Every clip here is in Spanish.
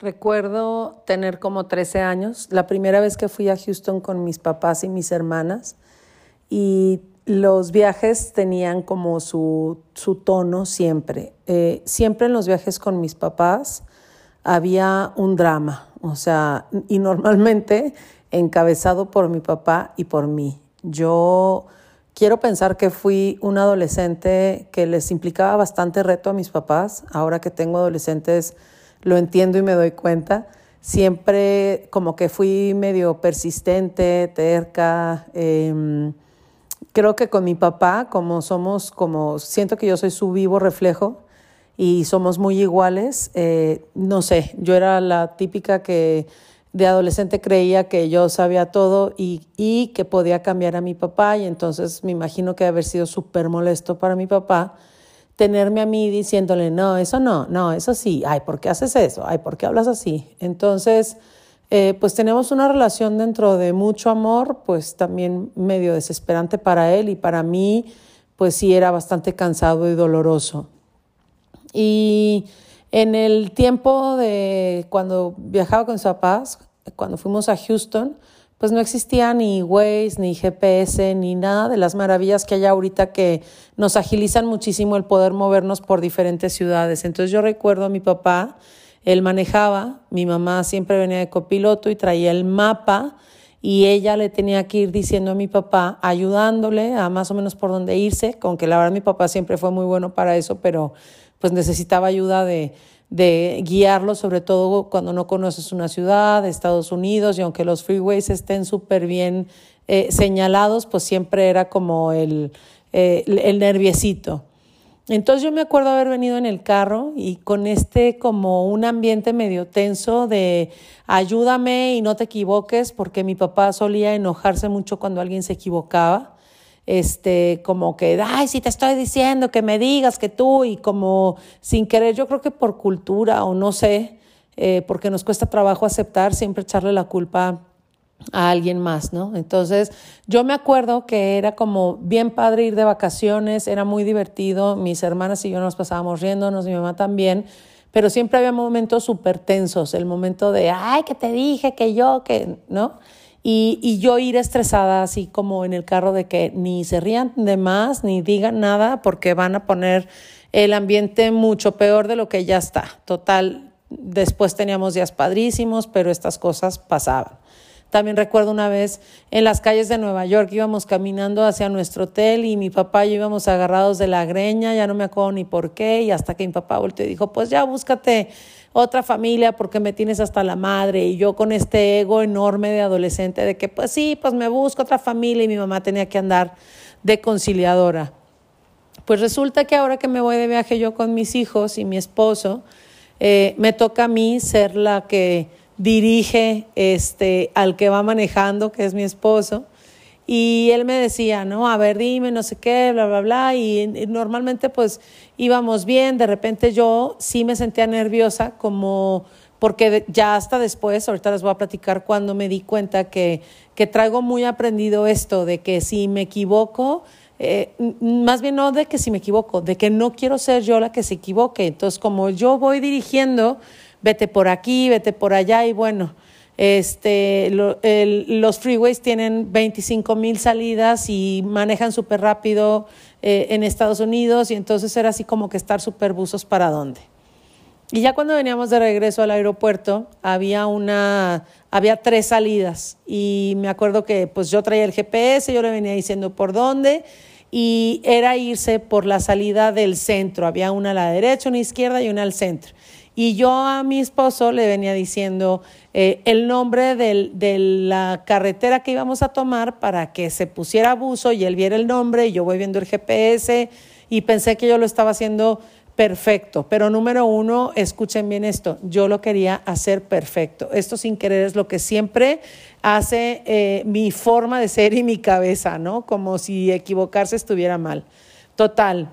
Recuerdo tener como 13 años, la primera vez que fui a Houston con mis papás y mis hermanas y los viajes tenían como su, su tono siempre. Eh, siempre en los viajes con mis papás había un drama, o sea, y normalmente encabezado por mi papá y por mí. Yo quiero pensar que fui un adolescente que les implicaba bastante reto a mis papás, ahora que tengo adolescentes lo entiendo y me doy cuenta. Siempre como que fui medio persistente, terca. Em, creo que con mi papá, como somos, como siento que yo soy su vivo reflejo y somos muy iguales, eh, no sé, yo era la típica que de adolescente creía que yo sabía todo y, y que podía cambiar a mi papá y entonces me imagino que haber sido súper molesto para mi papá tenerme a mí diciéndole, no, eso no, no, eso sí, ay, ¿por qué haces eso? Ay, ¿por qué hablas así? Entonces, eh, pues tenemos una relación dentro de mucho amor, pues también medio desesperante para él y para mí, pues sí era bastante cansado y doloroso. Y en el tiempo de cuando viajaba con sus papás, cuando fuimos a Houston, pues no existía ni Waze, ni GPS, ni nada de las maravillas que hay ahorita que nos agilizan muchísimo el poder movernos por diferentes ciudades. Entonces yo recuerdo a mi papá, él manejaba, mi mamá siempre venía de copiloto y traía el mapa y ella le tenía que ir diciendo a mi papá, ayudándole a más o menos por dónde irse, con que la verdad mi papá siempre fue muy bueno para eso, pero pues necesitaba ayuda de, de guiarlo, sobre todo cuando no conoces una ciudad, Estados Unidos, y aunque los freeways estén súper bien eh, señalados, pues siempre era como el, eh, el. Entonces yo me acuerdo haber venido en el carro y con este como un ambiente medio tenso de ayúdame y no te equivoques, porque mi papá solía enojarse mucho cuando alguien se equivocaba este, como que, ay, si te estoy diciendo que me digas que tú, y como sin querer, yo creo que por cultura o no sé, eh, porque nos cuesta trabajo aceptar, siempre echarle la culpa a alguien más, ¿no? Entonces, yo me acuerdo que era como bien padre ir de vacaciones, era muy divertido, mis hermanas y yo nos pasábamos riéndonos, mi mamá también, pero siempre había momentos súper tensos, el momento de, ay, que te dije, que yo, que, ¿no? Y, y, yo ir estresada así como en el carro de que ni se rían de más ni digan nada porque van a poner el ambiente mucho peor de lo que ya está. Total, después teníamos días padrísimos, pero estas cosas pasaban. También recuerdo una vez en las calles de Nueva York íbamos caminando hacia nuestro hotel y mi papá y yo íbamos agarrados de la greña, ya no me acuerdo ni por qué, y hasta que mi papá volteó y dijo, pues ya búscate otra familia porque me tienes hasta la madre y yo con este ego enorme de adolescente de que pues sí, pues me busco otra familia y mi mamá tenía que andar de conciliadora. Pues resulta que ahora que me voy de viaje yo con mis hijos y mi esposo, eh, me toca a mí ser la que dirige este, al que va manejando, que es mi esposo. Y él me decía, no, a ver, dime, no sé qué, bla, bla, bla. Y, normalmente pues íbamos bien, de repente yo sí me sentía nerviosa, como porque ya hasta después, ahorita les voy a platicar cuando me di cuenta que, que traigo muy aprendido esto, de que si me equivoco, eh, más bien no de que si me equivoco, de que no quiero ser yo la que se equivoque. Entonces, como yo voy dirigiendo, vete por aquí, vete por allá y bueno, este, los freeways tienen 25 mil salidas y manejan súper rápido eh, en Estados Unidos y entonces era así como que estar súper buzos para dónde. Y ya cuando veníamos de regreso al aeropuerto, había una, había tres salidas y me acuerdo que pues yo traía el GPS, yo le venía diciendo por dónde y era irse por la salida del centro. Había una a la derecha, una a la izquierda y una al centro. Y yo a mi esposo le venía diciendo eh, el nombre de la carretera que íbamos a tomar para que se pusiera abuso y él viera el nombre y yo voy viendo el GPS y pensé que yo lo estaba haciendo perfecto. Pero número uno, escuchen bien esto, yo lo quería hacer perfecto. Esto sin querer es lo que siempre hace eh, mi forma de ser y mi cabeza, ¿no? Como si equivocarse estuviera mal. Total.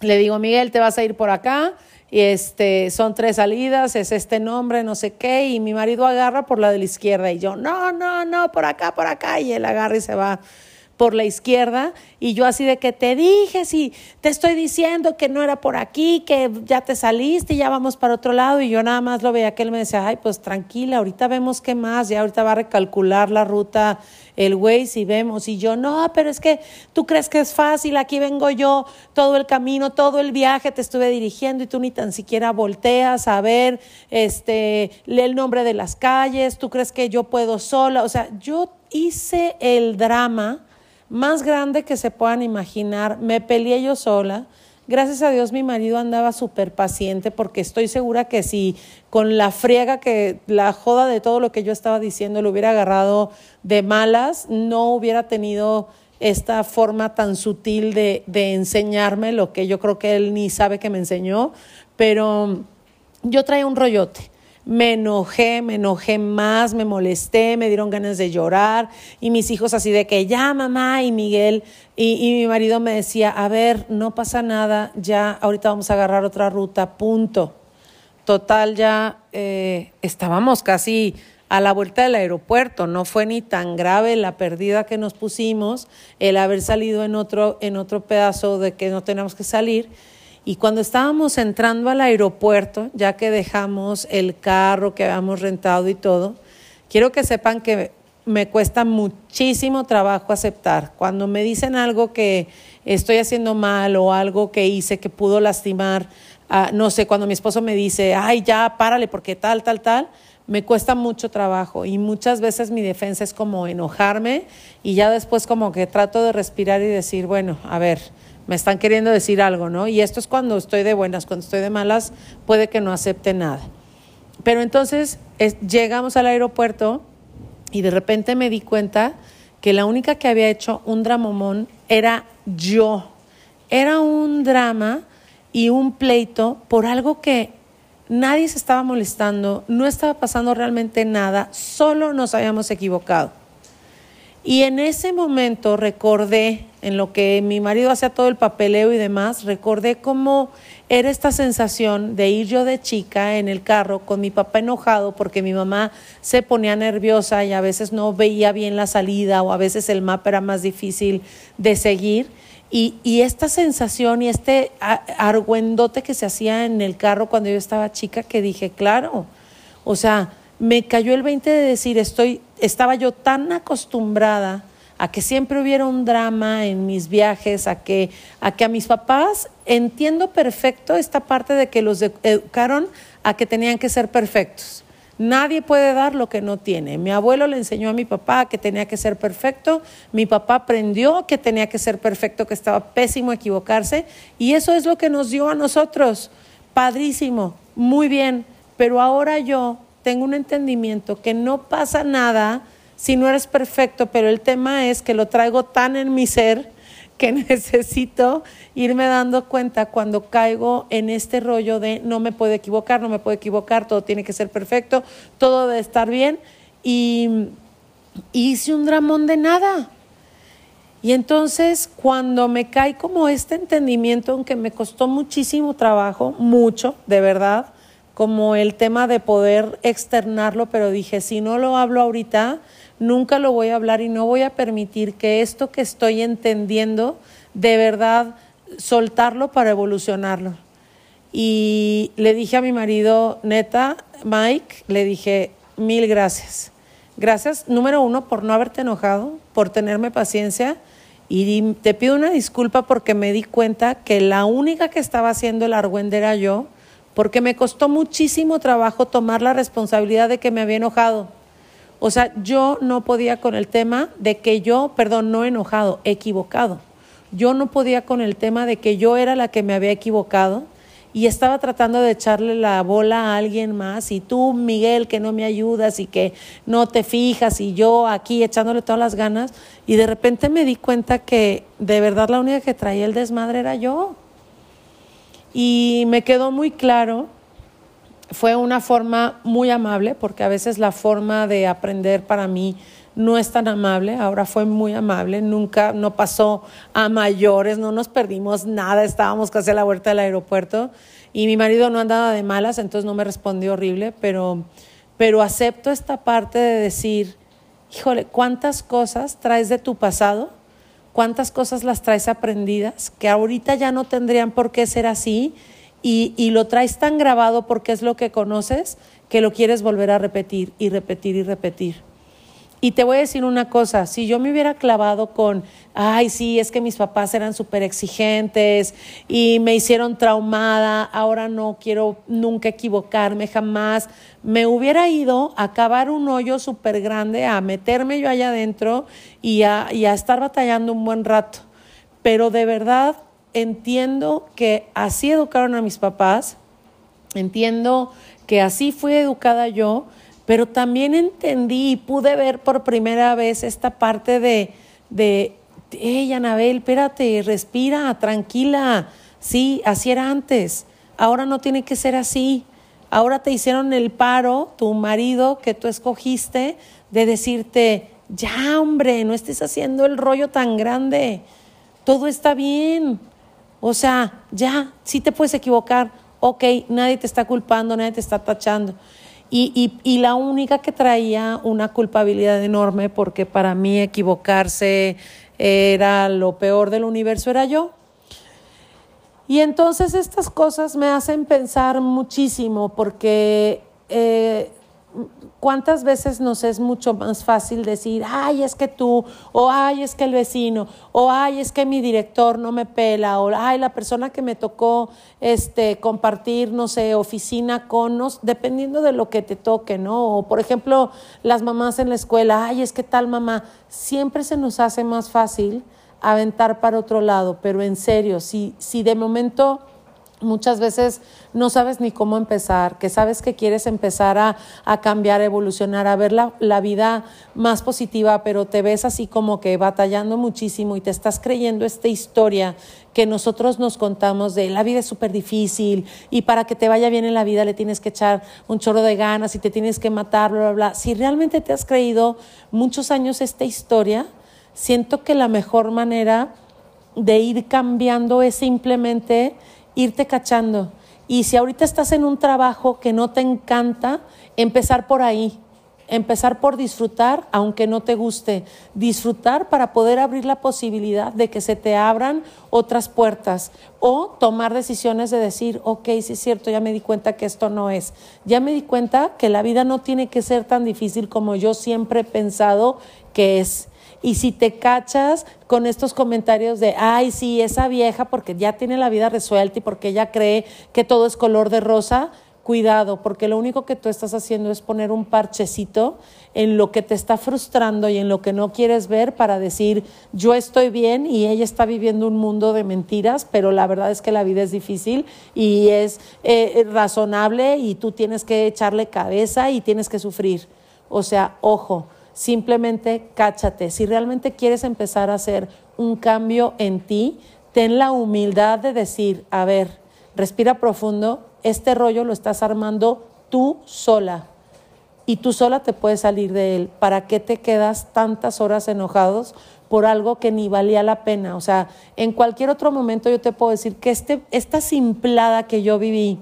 Le digo, Miguel, te vas a ir por acá y este, son tres salidas, es este nombre, no sé qué, y mi marido agarra por la de la izquierda y yo, no, no, no, por acá, por acá, y él agarra y se va por la izquierda y yo así de que te dije, si te estoy diciendo que no era por aquí, que ya te saliste y ya vamos para otro lado. Y yo nada más lo veía que él me decía, ay, pues tranquila, ahorita vemos qué más, ya ahorita va a recalcular la ruta el güey si vemos y yo, no, pero es que tú crees que es fácil, aquí vengo yo todo el camino, todo el viaje te estuve dirigiendo y tú ni tan siquiera volteas a ver, este, lee el nombre de las calles, tú crees que yo puedo sola, o sea, yo hice el drama más grande que se puedan imaginar, me peleé yo sola, Gracias a Dios mi marido andaba súper paciente porque estoy segura que si con la friega que la joda de todo lo que yo estaba diciendo lo hubiera agarrado de malas, no hubiera tenido esta forma tan sutil de, de enseñarme lo que yo creo que él ni sabe que me enseñó, pero yo traía un rollote me enojé, me enojé más, me molesté, me dieron ganas de llorar y mis hijos así de que ya mamá y Miguel y, mi marido me decía, a ver, no pasa nada, ya ahorita vamos a agarrar otra ruta, punto. Total, ya eh, estábamos casi a la vuelta del aeropuerto. No fue ni tan grave la pérdida que nos pusimos, el haber salido en otro, en otro pedazo de que no tenemos que salir. Y cuando estábamos entrando al aeropuerto, ya que dejamos el carro que habíamos rentado y todo, quiero que sepan que me cuesta muchísimo trabajo aceptar. Cuando me dicen algo que estoy haciendo mal o algo que hice que pudo lastimar, no sé, cuando mi esposo me dice, ay, ya, párale porque tal, tal, tal, me cuesta mucho trabajo y muchas veces mi defensa es como enojarme y ya después como que trato de respirar y decir, bueno, a ver, me están queriendo decir algo, ¿no? Y esto es cuando estoy de buenas, cuando estoy de malas, puede que no acepte nada. Pero entonces llegamos al aeropuerto y de repente me di cuenta que la única que había hecho un dramomón era yo. Era un drama y un pleito por algo que nadie se estaba molestando, no estaba pasando realmente nada, solo nos habíamos equivocado. Y en ese momento recordé, en lo que mi marido hacía todo el papeleo y demás, recordé cómo era esta sensación de ir yo de chica en el carro con mi papá enojado porque mi mamá se ponía nerviosa y a veces no veía bien la salida o a veces el mapa era más difícil de seguir. Y, y esta sensación y este argüendote que se hacía en el carro cuando yo estaba chica, que dije, claro, o sea, me cayó el 20 de decir, estoy, estaba yo tan acostumbrada a que siempre hubiera un drama en mis viajes, a que a, que a mis papás entiendo perfecto esta parte de que los educaron a que tenían que ser perfectos. Nadie puede dar lo que no tiene. Mi abuelo le enseñó a mi papá que tenía que ser perfecto, mi papá aprendió que tenía que ser perfecto, que estaba pésimo equivocarse, y eso es lo que nos dio a nosotros. Padrísimo, muy bien, pero ahora yo tengo un entendimiento que no pasa nada si no eres perfecto, pero el tema es que lo traigo tan en mi ser que necesito irme dando cuenta cuando caigo en este rollo de no me puedo equivocar, no me puedo equivocar, todo tiene que ser perfecto, todo debe estar bien. Y, hice un dramón de nada. Y entonces cuando me cae como este entendimiento, aunque me costó muchísimo trabajo, mucho, de verdad, como el tema de poder externarlo, pero dije, si no lo hablo ahorita, nunca lo voy a hablar y no voy a permitir que esto que estoy entendiendo, de verdad, soltarlo para evolucionarlo. Y le dije a mi marido, neta, Mike, le dije, mil gracias. Gracias, número uno, por no haberte enojado, por tenerme paciencia. Y te pido una disculpa porque me di cuenta que la única que estaba haciendo el argüende era yo porque me costó muchísimo trabajo tomar la responsabilidad de que me había enojado. O sea, yo no podía con el tema de que yo, perdón, no enojado, equivocado. Yo no podía con el tema de que yo era la que me había equivocado y estaba tratando de echarle la bola a alguien más y tú, Miguel, que no me ayudas y que no te fijas y yo aquí echándole todas las ganas y de repente me di cuenta que de verdad la única que traía el desmadre era yo. Y me quedó muy claro, fue una forma muy amable, porque a veces la forma de aprender para mí no es tan amable, ahora fue muy amable, nunca, no pasó a mayores, no nos perdimos nada, estábamos casi a la vuelta del aeropuerto y mi marido no andaba de malas, entonces no me respondió horrible, pero, pero acepto esta parte de decir, híjole, ¿cuántas cosas traes de tu pasado cuántas cosas las traes aprendidas que ahorita ya no tendrían por qué ser así y, y lo traes tan grabado porque es lo que conoces que lo quieres volver a repetir y repetir y repetir. Y te voy a decir una cosa, si yo me hubiera clavado con, ay, sí, es que mis papás eran súper exigentes y me hicieron traumada, ahora no quiero nunca equivocarme, jamás, me hubiera ido a cavar un hoyo súper grande, a meterme yo allá adentro y a, y a estar batallando un buen rato. Pero de verdad entiendo que así educaron a mis papás, entiendo que así fui educada yo, pero también entendí y pude ver por primera vez esta parte de, de hey, Anabel, espérate, respira, tranquila, sí, así era antes, ahora no tiene que ser así, ahora te hicieron el paro, tu marido que tú escogiste, de decirte, ya hombre, no estés haciendo el rollo tan grande, todo está bien, o sea, ya, sí te puedes equivocar, ok, nadie te está culpando, nadie te está tachando. Y, y, la única que traía una culpabilidad enorme, porque para mí equivocarse era lo peor del universo, era yo. Y entonces estas cosas me hacen pensar muchísimo, porque eh, ¿Cuántas veces nos es mucho más fácil decir, ay, es que tú, o ay, es que el vecino, o ay, es que mi director no me pela, o ay, la persona que me tocó este, compartir, no sé, oficina con nos, dependiendo de lo que te toque, ¿no? O por ejemplo, las mamás en la escuela, ay, es que tal mamá, siempre se nos hace más fácil aventar para otro lado, pero en serio, si, si de momento muchas veces no sabes ni cómo empezar, que sabes que quieres empezar a, a cambiar, a evolucionar, a ver la, la, vida más positiva, pero te ves así como que batallando muchísimo y te estás creyendo esta historia que nosotros nos contamos de la vida es súper difícil y para que te vaya bien en la vida le tienes que echar un chorro de ganas y te tienes que matar, bla, bla, bla. Si realmente te has creído muchos años esta historia, siento que la mejor manera de ir cambiando es simplemente irte cachando. Y si ahorita estás en un trabajo que no te encanta, empezar por ahí, empezar por disfrutar, aunque no te guste, disfrutar para poder abrir la posibilidad de que se te abran otras puertas o tomar decisiones de decir, ok, sí es cierto, ya me di cuenta que esto no es, ya me di cuenta que la vida no tiene que ser tan difícil como yo siempre he pensado que es. Y si te cachas con estos comentarios de, ay, sí, esa vieja porque ya tiene la vida resuelta y porque ella cree que todo es color de rosa, cuidado, porque lo único que tú estás haciendo es poner un parchecito en lo que te está frustrando y en lo que no quieres ver para decir, yo estoy bien y ella está viviendo un mundo de mentiras, pero la verdad es que la vida es difícil y es eh, razonable y tú tienes que echarle cabeza y tienes que sufrir. O sea, ojo Simplemente cáchate. Si realmente quieres empezar a hacer un cambio en ti, ten la humildad de decir, a ver, respira profundo, este rollo lo estás armando tú sola y tú sola te puedes salir de él. ¿Para qué te quedas tantas horas enojados por algo que ni valía la pena? O sea, en cualquier otro momento yo te puedo decir que este, esta simplada que yo viví,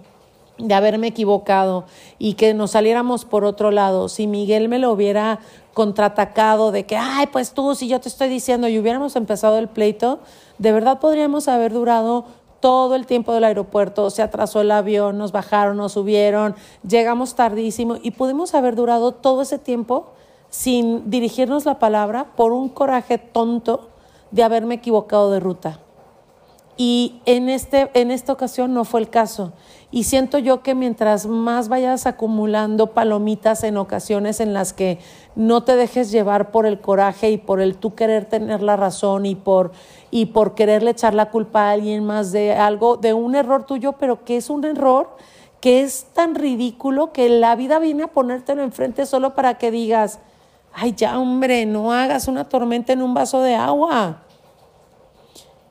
de haberme equivocado y que nos saliéramos por otro lado, si Miguel me lo hubiera contraatacado de que, ay, pues tú, si yo te estoy diciendo y hubiéramos empezado el pleito, de verdad podríamos haber durado todo el tiempo del aeropuerto, se atrasó el avión, nos bajaron, nos subieron, llegamos tardísimo y pudimos haber durado todo ese tiempo sin dirigirnos la palabra por un coraje tonto de haberme equivocado de ruta. Y en, este, en esta ocasión no fue el caso. Y siento yo que mientras más vayas acumulando palomitas en ocasiones en las que no te dejes llevar por el coraje y por el tú querer tener la razón y por, y por quererle echar la culpa a alguien más de algo, de un error tuyo, pero que es un error que es tan ridículo que la vida viene a ponértelo enfrente solo para que digas, ay ya hombre, no hagas una tormenta en un vaso de agua.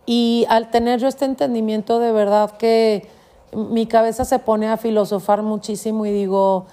Y al tener yo este entendimiento de verdad que mi cabeza se pone a filosofar muchísimo y digo,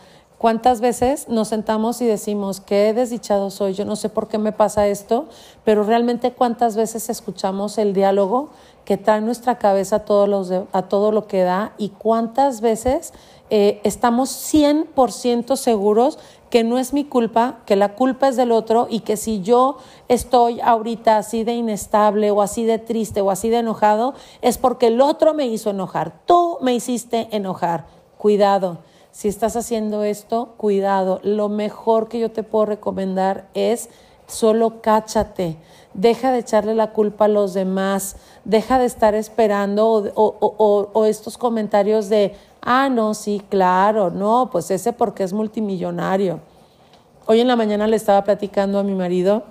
¿Cuántas veces nos sentamos y decimos, qué desdichado soy, yo no sé por qué me pasa esto, pero realmente cuántas veces escuchamos el diálogo que trae nuestra cabeza a a todo lo que da y cuántas veces eh, estamos 100% seguros que no es mi culpa, que la culpa es del otro y que si yo estoy ahorita así de inestable o así de triste o así de enojado, es porque el otro me hizo enojar, tú me hiciste enojar. Cuidado si estás haciendo esto, cuidado. Lo mejor que yo te puedo recomendar es solo cáchate. Deja de echarle la culpa a los demás. Deja de estar esperando o, estos comentarios de, ah, no, sí, claro, no, pues ese porque es multimillonario. Hoy en la mañana le estaba platicando a mi marido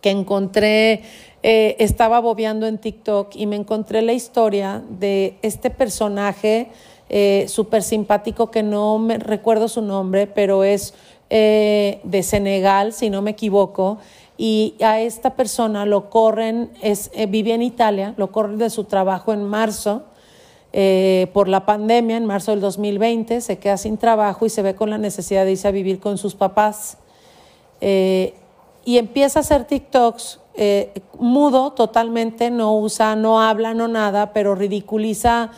que encontré, eh, estaba bobeando en TikTok y me encontré la historia de este personaje eh, súper simpático que no me recuerdo su nombre, pero es eh, de Senegal, si no me equivoco, y a esta persona lo corren, es, eh, vive en Italia, lo corren de su trabajo en marzo. por la pandemia, en marzo del 2020, se queda sin trabajo y se ve con la necesidad de irse a vivir con sus papás. y empieza a hacer TikToks eh, mudo totalmente, no usa, no habla, no nada, pero ridiculiza,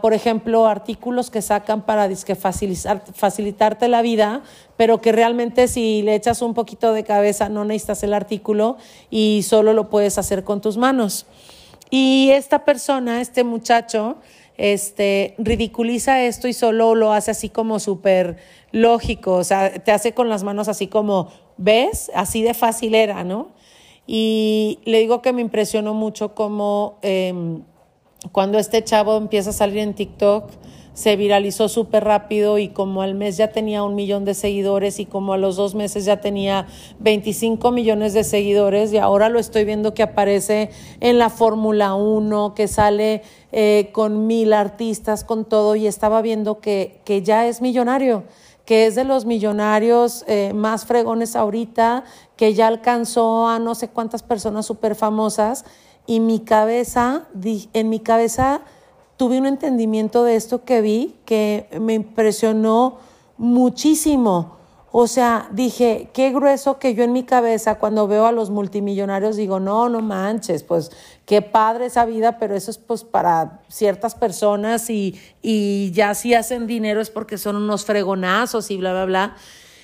por ejemplo, artículos que sacan para facilitar, facilitarte la vida, pero que realmente si le echas un poquito de cabeza no necesitas el artículo y solo lo puedes hacer con tus manos. Y esta persona, este muchacho, este, ridiculiza esto y solo lo hace así como súper lógico, o sea, te hace con las manos así como, ¿ves? Así de fácil era, ¿no? Y le digo que me impresionó mucho cómo em, cuando este chavo empieza a salir en TikTok, se viralizó súper rápido y como al mes ya tenía un millón de seguidores y como a los dos meses ya tenía 25 millones de seguidores y ahora lo estoy viendo que aparece en la Fórmula 1, que sale eh, con mil artistas, con todo y estaba viendo que, que ya es millonario que es de los millonarios eh, más fregones ahorita, que ya alcanzó a no sé cuántas personas súper famosas, y mi cabeza, en mi cabeza tuve un entendimiento de esto que vi que me impresionó muchísimo. O sea, dije, qué grueso que yo en mi cabeza cuando veo a los multimillonarios digo, no, no manches, pues qué padre esa vida, pero eso es pues para ciertas personas y, y ya si hacen dinero es porque son unos fregonazos y bla, bla, bla.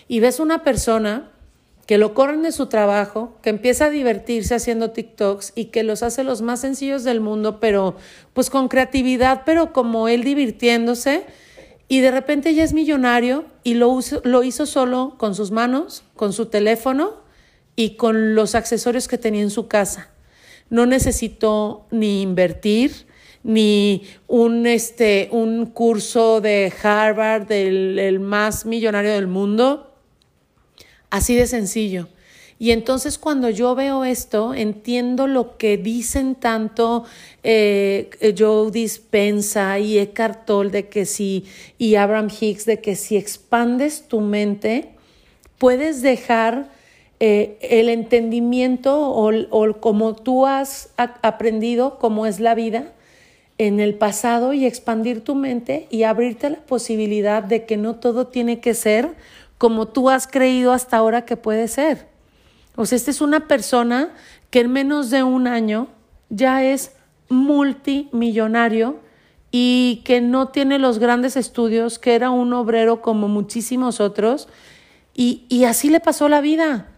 Y ves una persona que lo corren de su trabajo, que empieza a divertirse haciendo TikToks y que los hace los más sencillos del mundo, pero pues con creatividad, pero como él divirtiéndose y de repente ya es millonario y lo, lo hizo solo con sus manos, con su teléfono y con los accesorios que tenía en su casa. No necesitó ni invertir, ni un, este, un curso de Harvard, del el más millonario del mundo. Así de sencillo. Y entonces cuando yo veo esto, entiendo lo que dicen tanto eh, Joe Dispensa y Eckhart Tolle de que si, y Abraham Hicks, de que si expandes tu mente, puedes dejar eh, el entendimiento o, o como tú has aprendido cómo es la vida en el pasado y expandir tu mente y abrirte la posibilidad de que no todo tiene que ser como tú has creído hasta ahora que puede ser. O sea, esta es una persona que en menos de un año ya es multimillonario y que no tiene los grandes estudios, que era un obrero como muchísimos otros, y, y así le pasó la vida.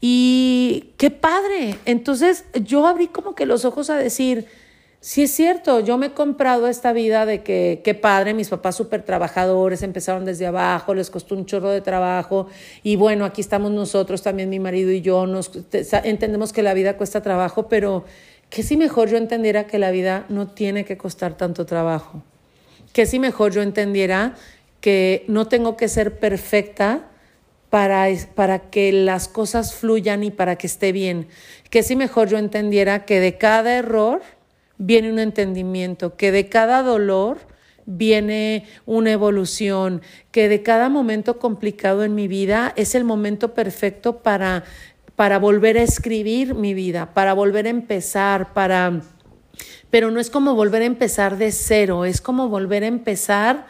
Y qué padre. Entonces yo abrí como que los ojos a decir, Sí es cierto, yo me he comprado esta vida de que qué padre, mis papás súper trabajadores, empezaron desde abajo, les costó un chorro de trabajo y bueno, aquí estamos nosotros, también mi marido y yo, nos, entendemos que la vida cuesta trabajo, pero ¿qué si mejor yo entendiera que la vida no tiene que costar tanto trabajo? ¿Qué si mejor yo entendiera que no tengo que ser perfecta para, para que las cosas fluyan y para que esté bien? ¿Qué si mejor yo entendiera que de cada error viene un entendimiento, que de cada dolor viene una evolución, que de cada momento complicado en mi vida es el momento perfecto para, para volver a escribir mi vida, para volver a empezar, para... Pero no es como volver a empezar de cero, es como volver a empezar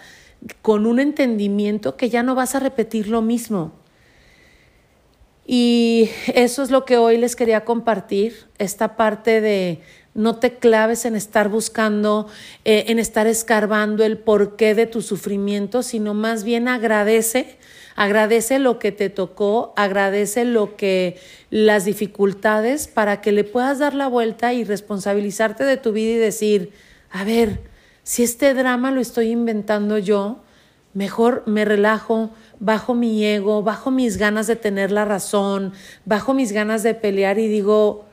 con un entendimiento que ya no vas a repetir lo mismo. Y eso es lo que hoy les quería compartir, esta parte de no te claves en estar buscando, eh, en estar escarbando el porqué de tu sufrimiento, sino más bien agradece, agradece lo que te tocó, agradece lo que las dificultades para que le puedas dar la vuelta y responsabilizarte de tu vida y decir, a ver, si este drama lo estoy inventando yo, mejor me relajo, bajo mi ego, bajo mis ganas de tener la razón, bajo mis ganas de pelear y digo,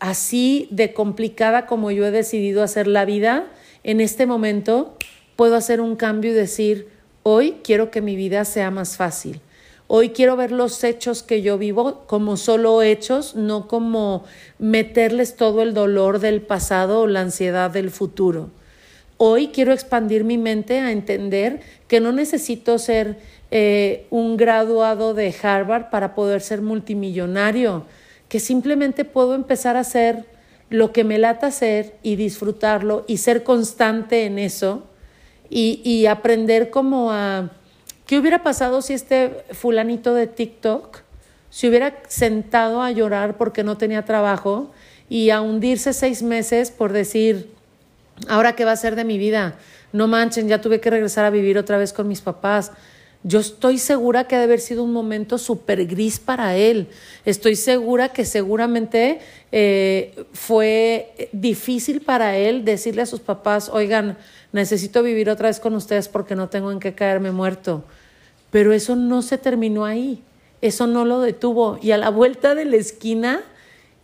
así de complicada como yo he decidido hacer la vida, en este momento puedo hacer un cambio y decir, hoy quiero que mi vida sea más fácil. Hoy quiero ver los hechos que yo vivo como solo hechos, no como meterles todo el dolor del pasado o la ansiedad del futuro. Hoy quiero expandir mi mente a entender que no necesito ser eh, un graduado de Harvard para poder ser multimillonario, que simplemente puedo empezar a hacer lo que me lata hacer y disfrutarlo y ser constante en eso y, y aprender como a... ¿Qué hubiera pasado si este fulanito de TikTok se hubiera sentado a llorar porque no tenía trabajo y a hundirse seis meses por decir, Ahora, ¿qué va a ser de mi vida? No manchen, ya tuve que regresar a vivir otra vez con mis papás. Yo estoy segura que ha de haber sido un momento súper gris para él. Estoy segura que seguramente eh, fue difícil para él decirle a sus papás, oigan, necesito vivir otra vez con ustedes porque no tengo en qué caerme muerto. Pero eso no se terminó ahí. Eso no lo detuvo. Y a la vuelta de la esquina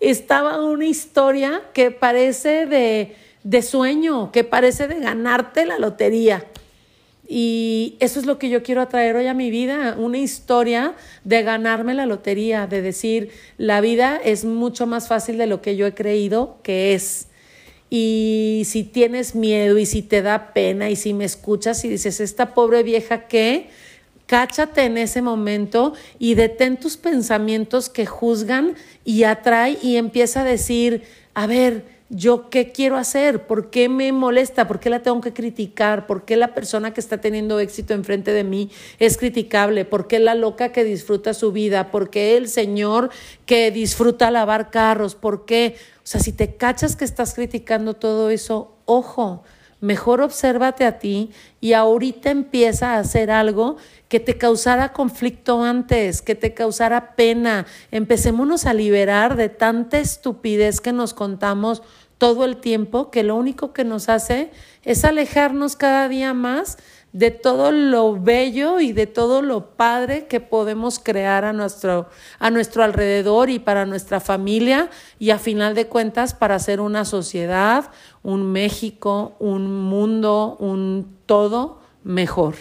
estaba una historia que parece de de sueño, que parece de ganarte la lotería. Y eso es lo que yo quiero atraer hoy a mi vida, una historia de ganarme la lotería, de decir, la vida es mucho más fácil de lo que yo he creído que es. Y si tienes miedo y si te da pena y si me escuchas y dices, esta pobre vieja que, cáchate en ese momento y detén tus pensamientos que juzgan y atrae y empieza a decir, a ver, yo qué quiero hacer, por qué me molesta, por qué la tengo que criticar, por qué la persona que está teniendo éxito enfrente de mí es criticable, por qué la loca que disfruta su vida, por qué el señor que disfruta lavar carros, por qué, o sea, si te cachas que estás criticando todo eso, ojo, mejor obsérvate a ti y ahorita empieza a hacer algo que te causara conflicto antes, que te causara pena. Empecémonos a liberar de tanta estupidez que nos contamos todo el tiempo, que lo único que nos hace es alejarnos cada día más de todo lo bello y de todo lo padre que podemos crear a nuestro, a nuestro alrededor y para nuestra familia y a final de cuentas para hacer una sociedad, un México, un mundo, un todo mejor.